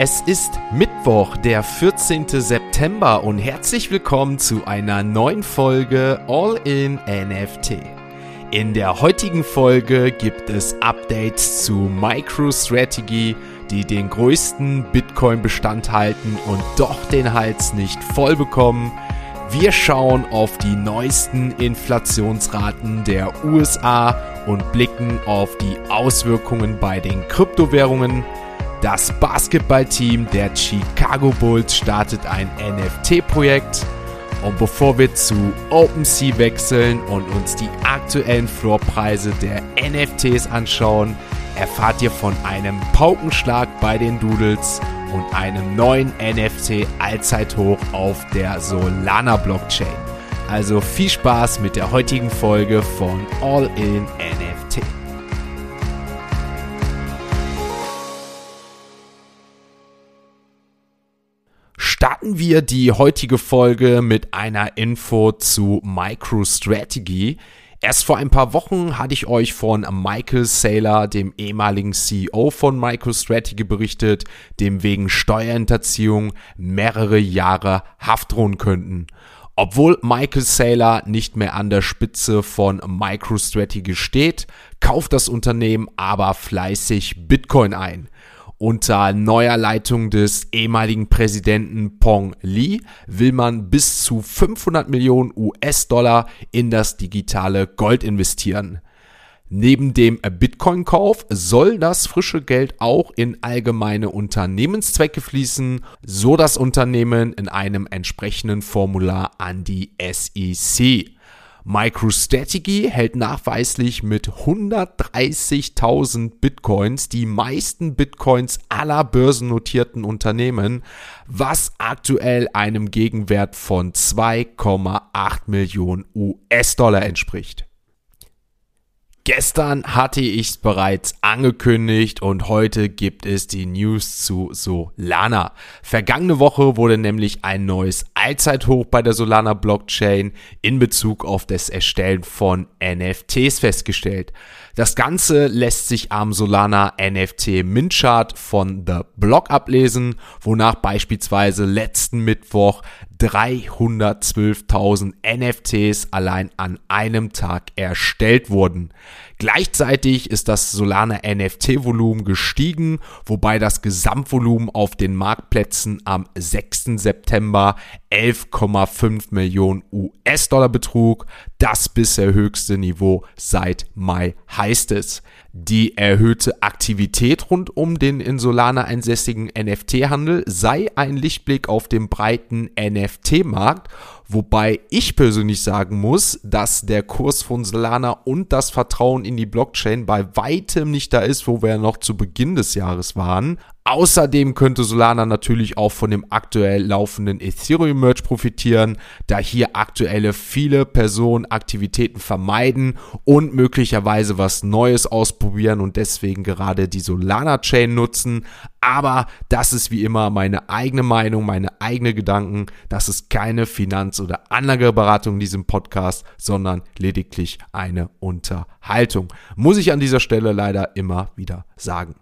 Es ist Mittwoch, der 14. September und herzlich willkommen zu einer neuen Folge All in NFT. In der heutigen Folge gibt es Updates zu MicroStrategy, die den größten Bitcoin-Bestand halten und doch den Hals nicht voll bekommen. Wir schauen auf die neuesten Inflationsraten der USA und blicken auf die Auswirkungen bei den Kryptowährungen. Das Basketballteam der Chicago Bulls startet ein NFT-Projekt. Und bevor wir zu OpenSea wechseln und uns die aktuellen Floorpreise der NFTs anschauen, erfahrt ihr von einem Paukenschlag bei den Doodles und einem neuen NFT Allzeithoch auf der Solana Blockchain. Also viel Spaß mit der heutigen Folge von All in NFT. Starten wir die heutige Folge mit einer Info zu MicroStrategy. Erst vor ein paar Wochen hatte ich euch von Michael Saylor, dem ehemaligen CEO von MicroStrategy, berichtet, dem wegen Steuerhinterziehung mehrere Jahre Haft drohen könnten. Obwohl Michael Saylor nicht mehr an der Spitze von MicroStrategy steht, kauft das Unternehmen aber fleißig Bitcoin ein. Unter neuer Leitung des ehemaligen Präsidenten Pong Lee will man bis zu 500 Millionen US-Dollar in das digitale Gold investieren. Neben dem Bitcoin-Kauf soll das frische Geld auch in allgemeine Unternehmenszwecke fließen, so das Unternehmen in einem entsprechenden Formular an die SEC. MicroStrategy hält nachweislich mit 130.000 Bitcoins die meisten Bitcoins aller börsennotierten Unternehmen, was aktuell einem Gegenwert von 2,8 Millionen US-Dollar entspricht. Gestern hatte ich es bereits angekündigt und heute gibt es die News zu Solana. Vergangene Woche wurde nämlich ein neues Allzeithoch bei der Solana Blockchain in Bezug auf das Erstellen von NFTs festgestellt. Das Ganze lässt sich am Solana NFT Mint Chart von The Block ablesen, wonach beispielsweise letzten Mittwoch 312.000 NFTs allein an einem Tag erstellt wurden. Gleichzeitig ist das Solana NFT-Volumen gestiegen, wobei das Gesamtvolumen auf den Marktplätzen am 6. September 11,5 Millionen US-Dollar betrug. Das bisher höchste Niveau seit Mai heißt es. Die erhöhte Aktivität rund um den in Solana einsässigen NFT-Handel sei ein Lichtblick auf dem breiten NFT-Markt, wobei ich persönlich sagen muss, dass der Kurs von Solana und das Vertrauen in die Blockchain bei weitem nicht da ist, wo wir noch zu Beginn des Jahres waren. Außerdem könnte Solana natürlich auch von dem aktuell laufenden Ethereum Merge profitieren, da hier aktuelle viele Personen Aktivitäten vermeiden und möglicherweise was Neues ausprobieren und deswegen gerade die Solana Chain nutzen. Aber das ist wie immer meine eigene Meinung, meine eigene Gedanken. Das ist keine Finanz- oder Anlageberatung in diesem Podcast, sondern lediglich eine Unterhaltung. Muss ich an dieser Stelle leider immer wieder sagen.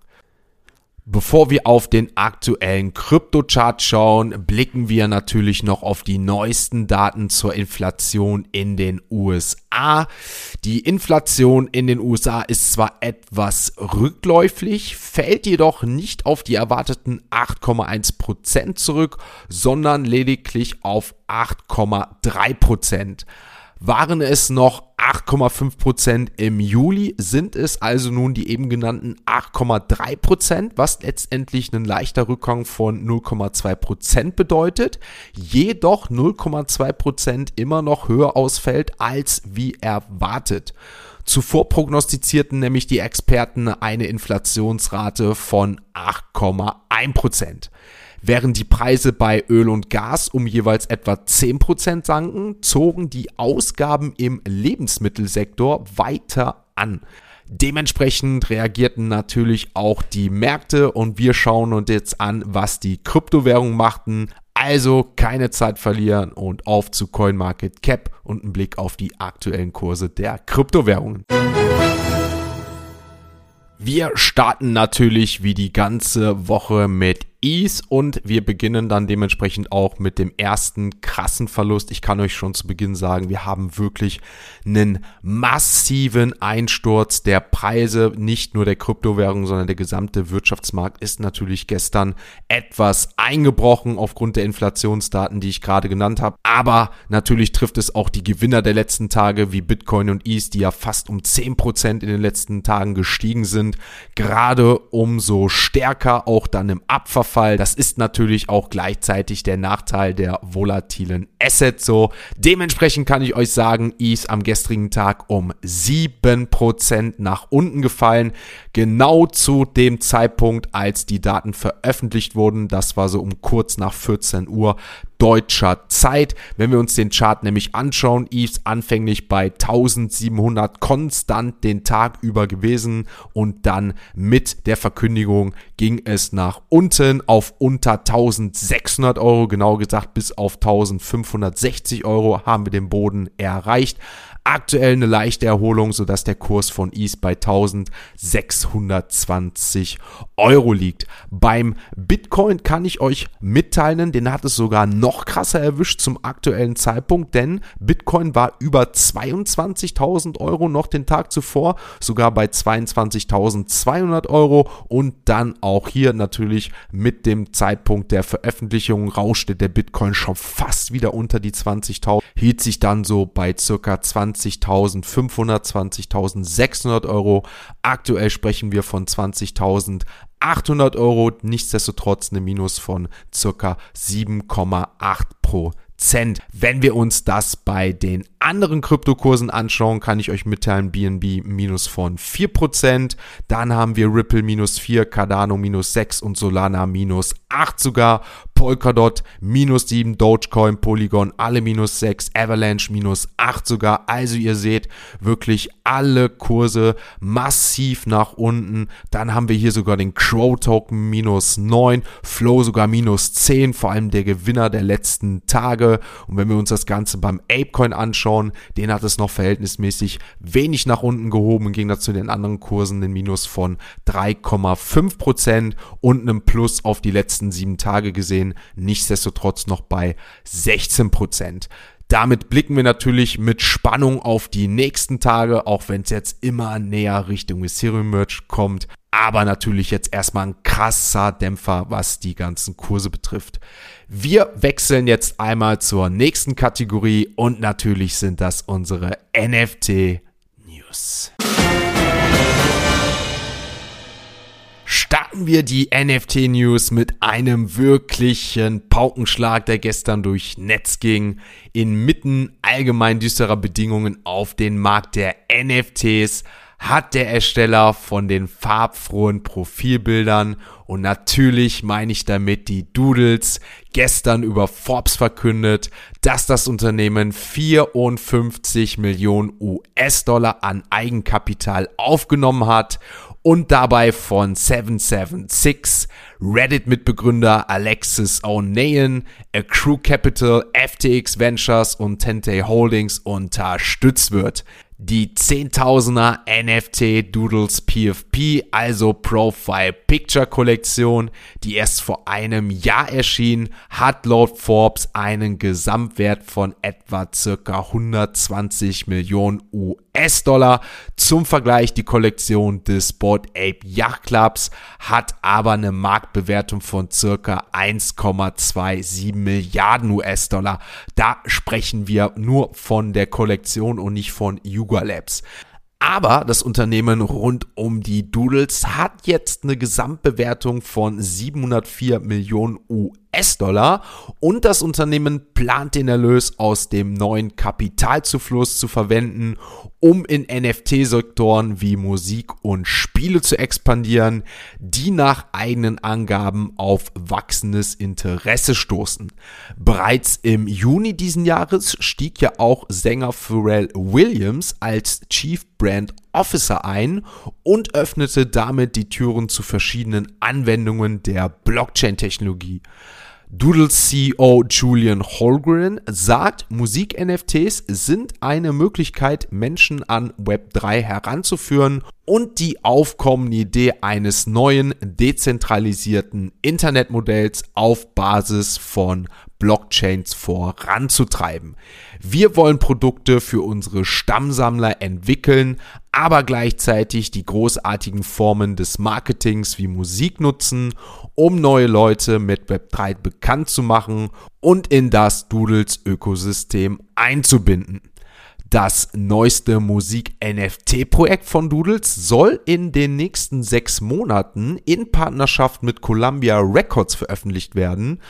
Bevor wir auf den aktuellen Kryptochart schauen, blicken wir natürlich noch auf die neuesten Daten zur Inflation in den USA. Die Inflation in den USA ist zwar etwas rückläufig, fällt jedoch nicht auf die erwarteten 8,1 Prozent zurück, sondern lediglich auf 8,3%. Prozent. Waren es noch 8,5% im Juli, sind es also nun die eben genannten 8,3%, was letztendlich ein leichter Rückgang von 0,2% bedeutet, jedoch 0,2% immer noch höher ausfällt als wie erwartet. Zuvor prognostizierten nämlich die Experten eine Inflationsrate von 8,1%. Während die Preise bei Öl und Gas um jeweils etwa 10% sanken, zogen die Ausgaben im Lebensmittelsektor weiter an. Dementsprechend reagierten natürlich auch die Märkte und wir schauen uns jetzt an, was die Kryptowährungen machten. Also keine Zeit verlieren und auf zu CoinMarketCap und einen Blick auf die aktuellen Kurse der Kryptowährungen. Wir starten natürlich wie die ganze Woche mit ETH und wir beginnen dann dementsprechend auch mit dem ersten krassen Verlust. Ich kann euch schon zu Beginn sagen, wir haben wirklich einen massiven Einsturz der Preise, nicht nur der Kryptowährung, sondern der gesamte Wirtschaftsmarkt ist natürlich gestern etwas eingebrochen aufgrund der Inflationsdaten, die ich gerade genannt habe. Aber natürlich trifft es auch die Gewinner der letzten Tage wie Bitcoin und ETH, die ja fast um 10% in den letzten Tagen gestiegen sind. Gerade umso stärker auch dann im Abverfall. Das ist natürlich auch gleichzeitig der Nachteil der volatilen Assets so. Dementsprechend kann ich euch sagen, ETH am gestrigen Tag um 7% nach unten gefallen. Genau zu dem Zeitpunkt, als die Daten veröffentlicht wurden. Das war so um kurz nach 14 Uhr deutscher Zeit. Wenn wir uns den Chart nämlich anschauen, Eves anfänglich bei 1700 konstant den Tag über gewesen und dann mit der Verkündigung ging es nach unten auf unter 1600 Euro, genau gesagt bis auf 1560 Euro haben wir den Boden erreicht. Aktuell eine leichte Erholung, sodass der Kurs von ETH bei 1620 Euro liegt. Beim Bitcoin kann ich euch mitteilen, den hat es sogar noch krasser erwischt zum aktuellen Zeitpunkt, denn Bitcoin war über 22.000 Euro noch den Tag zuvor, sogar bei 22.200 Euro und dann auch hier natürlich mit dem Zeitpunkt der Veröffentlichung rauschte der Bitcoin schon fast wieder unter die 20.000, hielt sich dann so bei circa 20 20.500, 20.600 Euro. Aktuell sprechen wir von 20.800 Euro. Nichtsdestotrotz eine Minus von circa 7,8 Prozent. Wenn wir uns das bei den anderen Kryptokursen anschauen, kann ich euch mitteilen, BNB minus von 4%. Dann haben wir Ripple minus 4, Cardano minus 6 und Solana minus 8 sogar. Polkadot minus 7, Dogecoin, Polygon alle minus 6, Avalanche minus 8 sogar. Also ihr seht wirklich alle Kurse massiv nach unten. Dann haben wir hier sogar den Crow Token minus 9, Flow sogar minus 10, vor allem der Gewinner der letzten Tage. Und wenn wir uns das Ganze beim Apecoin anschauen, den hat es noch verhältnismäßig wenig nach unten gehoben im Gegensatz zu den anderen Kursen, den Minus von 3,5% und einem Plus auf die letzten sieben Tage gesehen nichtsdestotrotz noch bei 16 Prozent. Damit blicken wir natürlich mit Spannung auf die nächsten Tage, auch wenn es jetzt immer näher Richtung Ethereum Merch kommt. Aber natürlich jetzt erstmal ein krasser Dämpfer, was die ganzen Kurse betrifft. Wir wechseln jetzt einmal zur nächsten Kategorie und natürlich sind das unsere NFT News. Starten wir die NFT-News mit einem wirklichen Paukenschlag, der gestern durch Netz ging. Inmitten allgemein düsterer Bedingungen auf den Markt der NFTs hat der Ersteller von den farbfrohen Profilbildern und natürlich meine ich damit die Doodles gestern über Forbes verkündet, dass das Unternehmen 54 Millionen US-Dollar an Eigenkapital aufgenommen hat und dabei von 776, Reddit-Mitbegründer Alexis O'Neill, Accrue Capital, FTX Ventures und Tente Holdings unterstützt wird. Die 10.000er NFT Doodles PFP, also Profile Picture Kollektion, die erst vor einem Jahr erschien, hat laut Forbes einen Gesamtwert von etwa circa 120 Millionen US-Dollar. Zum Vergleich, die Kollektion des Board Ape Yacht Clubs hat aber eine Marktbewertung von circa 1,27 Milliarden US-Dollar. Da sprechen wir nur von der Kollektion und nicht von Yuga Labs. Aber das Unternehmen rund um die Doodles hat jetzt eine Gesamtbewertung von 704 Millionen US-Dollar und das Unternehmen plant den Erlös aus dem neuen Kapitalzufluss zu verwenden, um in NFT-Sektoren wie Musik und Spiele zu expandieren, die nach eigenen Angaben auf wachsendes Interesse stoßen. Bereits im Juni diesen Jahres stieg ja auch Sänger Pharrell Williams als Chief Brand Officer ein und öffnete damit die Türen zu verschiedenen Anwendungen der Blockchain-Technologie. Doodles CEO Julian Holgren sagt, Musik-NFTs sind eine Möglichkeit, Menschen an Web3 heranzuführen und die aufkommende Idee eines neuen dezentralisierten Internetmodells auf Basis von Blockchains voranzutreiben. Wir wollen Produkte für unsere Stammsammler entwickeln, aber gleichzeitig die großartigen Formen des Marketings wie Musik nutzen, um neue Leute mit Web3 bekannt zu machen und in das Doodles Ökosystem einzubinden. Das neueste Musik-NFT-Projekt von Doodles soll in den nächsten sechs Monaten in Partnerschaft mit Columbia Records veröffentlicht werden.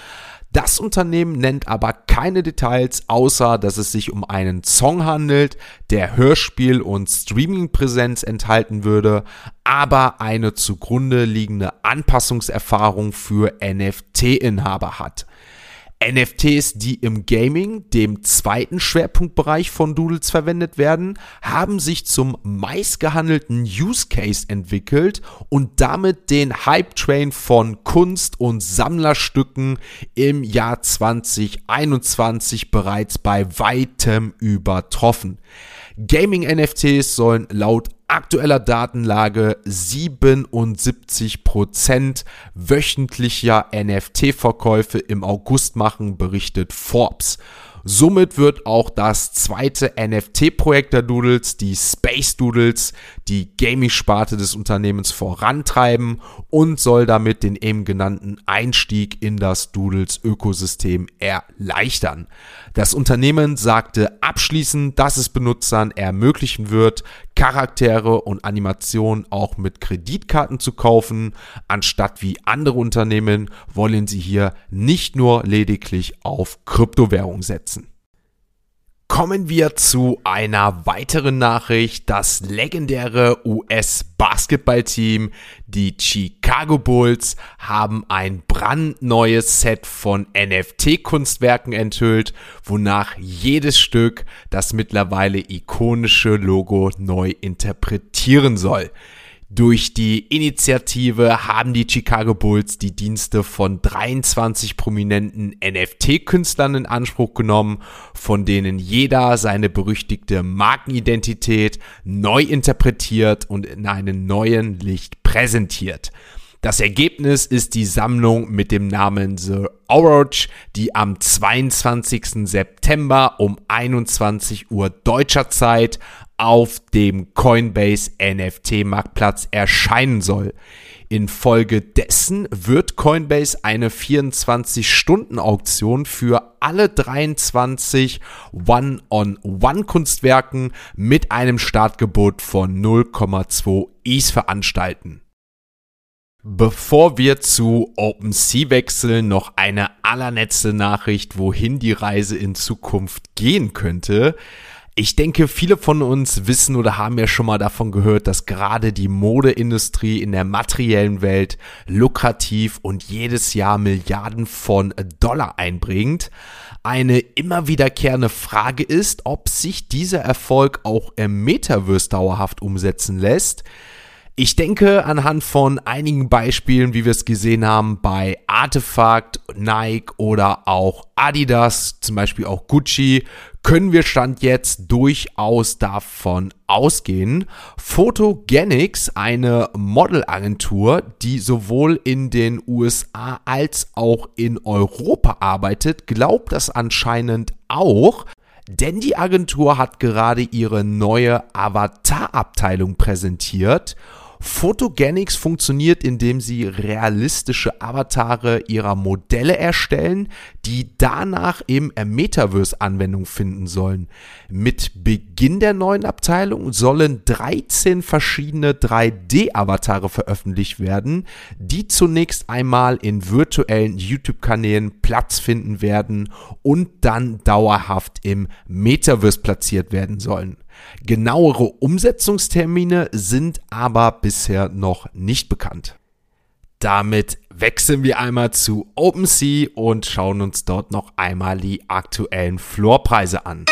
Das Unternehmen nennt aber keine Details, außer dass es sich um einen Song handelt, der Hörspiel- und Streaming-Präsenz enthalten würde, aber eine zugrunde liegende Anpassungserfahrung für NFT-Inhaber hat. NFTs, die im Gaming, dem zweiten Schwerpunktbereich von Doodles verwendet werden, haben sich zum meistgehandelten Use Case entwickelt und damit den Hype-Train von Kunst- und Sammlerstücken im Jahr 2021 bereits bei weitem übertroffen. Gaming-NFTs sollen laut aktueller Datenlage 77% wöchentlicher NFT-Verkäufe im August machen, berichtet Forbes. Somit wird auch das zweite NFT-Projekt der Doodles, die Space Doodles, die Gaming-Sparte des Unternehmens vorantreiben und soll damit den eben genannten Einstieg in das Doodles-Ökosystem erleichtern. Das Unternehmen sagte abschließend, dass es Benutzern ermöglichen wird, Charaktere und Animationen auch mit Kreditkarten zu kaufen. Anstatt wie andere Unternehmen wollen sie hier nicht nur lediglich auf Kryptowährung setzen. Kommen wir zu einer weiteren Nachricht. Das legendäre US-Basketballteam, die Chicago Bulls, haben ein brandneues Set von NFT-Kunstwerken enthüllt, wonach jedes Stück das mittlerweile ikonische Logo neu interpretieren soll. Durch die Initiative haben die Chicago Bulls die Dienste von 23 prominenten NFT-Künstlern in Anspruch genommen, von denen jeder seine berüchtigte Markenidentität neu interpretiert und in einem neuen Licht präsentiert. Das Ergebnis ist die Sammlung mit dem Namen The Oroch, die am 22. September um 21 Uhr deutscher Zeit auf dem Coinbase NFT Marktplatz erscheinen soll. Infolgedessen wird Coinbase eine 24-Stunden-Auktion für alle 23 One-on-One-Kunstwerken mit einem Startgebot von 0,2 ETH veranstalten. Bevor wir zu OpenSea wechseln, noch eine allerletzte Nachricht, wohin die Reise in Zukunft gehen könnte. Ich denke, viele von uns wissen oder haben ja schon mal davon gehört, dass gerade die Modeindustrie in der materiellen Welt lukrativ und jedes Jahr Milliarden von Dollar einbringt. Eine immer wiederkehrende Frage ist, ob sich dieser Erfolg auch im Metaverse dauerhaft umsetzen lässt. Ich denke anhand von einigen Beispielen, wie wir es gesehen haben bei Artefakt, Nike oder auch Adidas, zum Beispiel auch Gucci, können wir Stand jetzt durchaus davon ausgehen. Photogenics, eine Modelagentur, die sowohl in den USA als auch in Europa arbeitet, glaubt das anscheinend auch. Denn die Agentur hat gerade ihre neue Avatar-Abteilung präsentiert Photogenics funktioniert, indem sie realistische Avatare ihrer Modelle erstellen, die danach im Metaverse Anwendung finden sollen. Mit Beginn der neuen Abteilung sollen 13 verschiedene 3D-Avatare veröffentlicht werden, die zunächst einmal in virtuellen YouTube-Kanälen Platz finden werden und dann dauerhaft im Metaverse platziert werden sollen. Genauere Umsetzungstermine sind aber bisher noch nicht bekannt. Damit wechseln wir einmal zu OpenSea und schauen uns dort noch einmal die aktuellen Floorpreise an.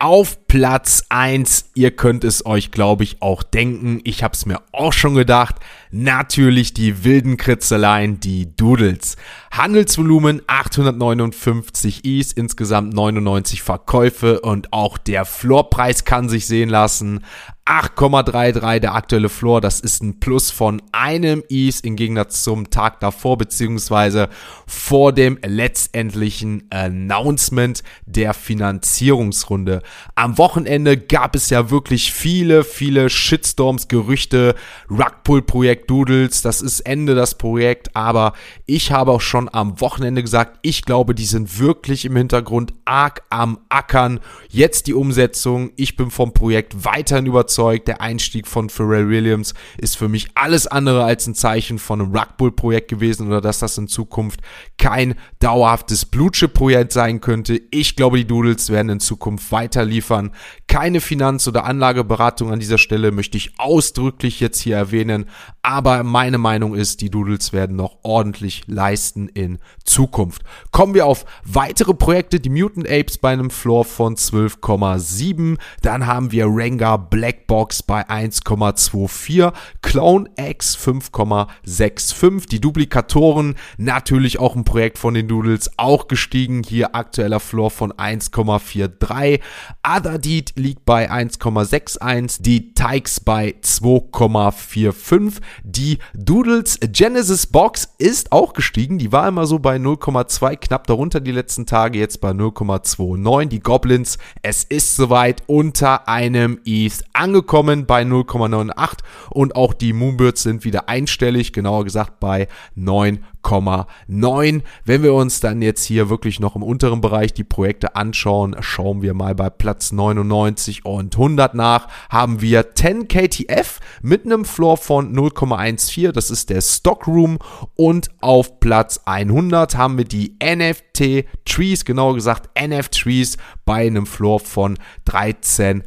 Auf Platz 1, ihr könnt es euch, glaube ich, auch denken, ich habe es mir auch schon gedacht, Natürlich die wilden Kritzeleien, die Doodles. Handelsvolumen 859 Is, insgesamt 99 Verkäufe und auch der Floorpreis kann sich sehen lassen. 8,33 der aktuelle Floor, das ist ein Plus von einem Is im Gegensatz zum Tag davor, beziehungsweise vor dem letztendlichen Announcement der Finanzierungsrunde. Am Wochenende gab es ja wirklich viele, viele Shitstorms, Gerüchte, Rugpull-Projekt Doodles, das ist Ende das Projekt, aber ich habe auch schon am Wochenende gesagt, ich glaube, die sind wirklich im Hintergrund arg am Ackern. Jetzt die Umsetzung, ich bin vom Projekt weiterhin überzeugt. Der Einstieg von Pharrell Williams ist für mich alles andere als ein Zeichen von einem Rugbull-Projekt gewesen oder dass das in Zukunft kein dauerhaftes Blutchip-Projekt sein könnte. Ich glaube, die Doodles werden in Zukunft weiter liefern. Keine Finanz- oder Anlageberatung an dieser Stelle möchte ich ausdrücklich jetzt hier erwähnen, aber meine Meinung ist, die Doodles werden noch ordentlich leisten in Zukunft. Kommen wir auf weitere Projekte, die Mutant Apes bei einem Floor von 12,7, dann haben wir Rengar Black Blackbox bei 1,24, Clone X 5,65, die Duplikatoren natürlich auch ein Projekt von den Doodles, auch gestiegen, hier aktueller Floor von 1,43, Adadit liegt bei 1,61, die Tykes bei 2,45, die Doodles Genesis Box ist auch gestiegen, die war immer so bei 0,2, knapp darunter die letzten Tage, jetzt bei 0,29, die Goblins, es ist soweit unter einem ETH angekommen bei 0,98 und auch die Moonbirds sind wieder einstellig, genauer gesagt bei 9,9. Wenn wir uns dann jetzt hier wirklich noch im unteren Bereich die Projekte anschauen, schauen wir mal bei Platz 99 und 100 nach, haben wir 10 KTF mit einem Floor von 0,14, das ist der Stockroom und auf Platz 100 haben wir die NFT Trees, genauer gesagt NF Trees bei einem Floor von 13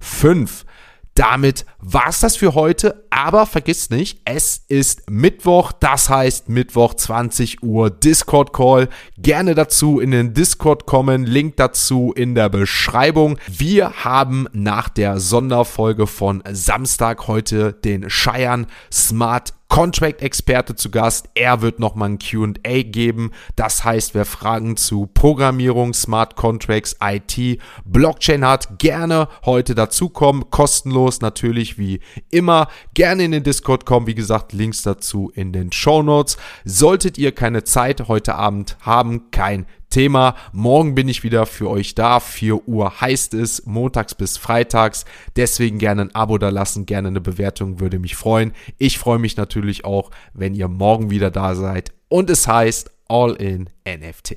5. Damit war's das für heute, aber vergiss nicht, es ist Mittwoch, das heißt Mittwoch 20 Uhr Discord Call. Gerne dazu in den Discord kommen, Link dazu in der Beschreibung. Wir haben nach der Sonderfolge von Samstag heute den Scheiern Smart Contract-Experte zu Gast. Er wird nochmal ein QA geben. Das heißt, wer Fragen zu Programmierung, Smart Contracts, IT, Blockchain hat, gerne heute dazukommen. Kostenlos natürlich wie immer. Gerne in den Discord kommen. Wie gesagt, Links dazu in den Show Notes. Solltet ihr keine Zeit heute Abend haben, kein Thema. Morgen bin ich wieder für euch da. 4 Uhr heißt es, montags bis freitags. Deswegen gerne ein Abo da lassen, gerne eine Bewertung, würde mich freuen. Ich freue mich natürlich auch, wenn ihr morgen wieder da seid. Und es heißt All in NFT.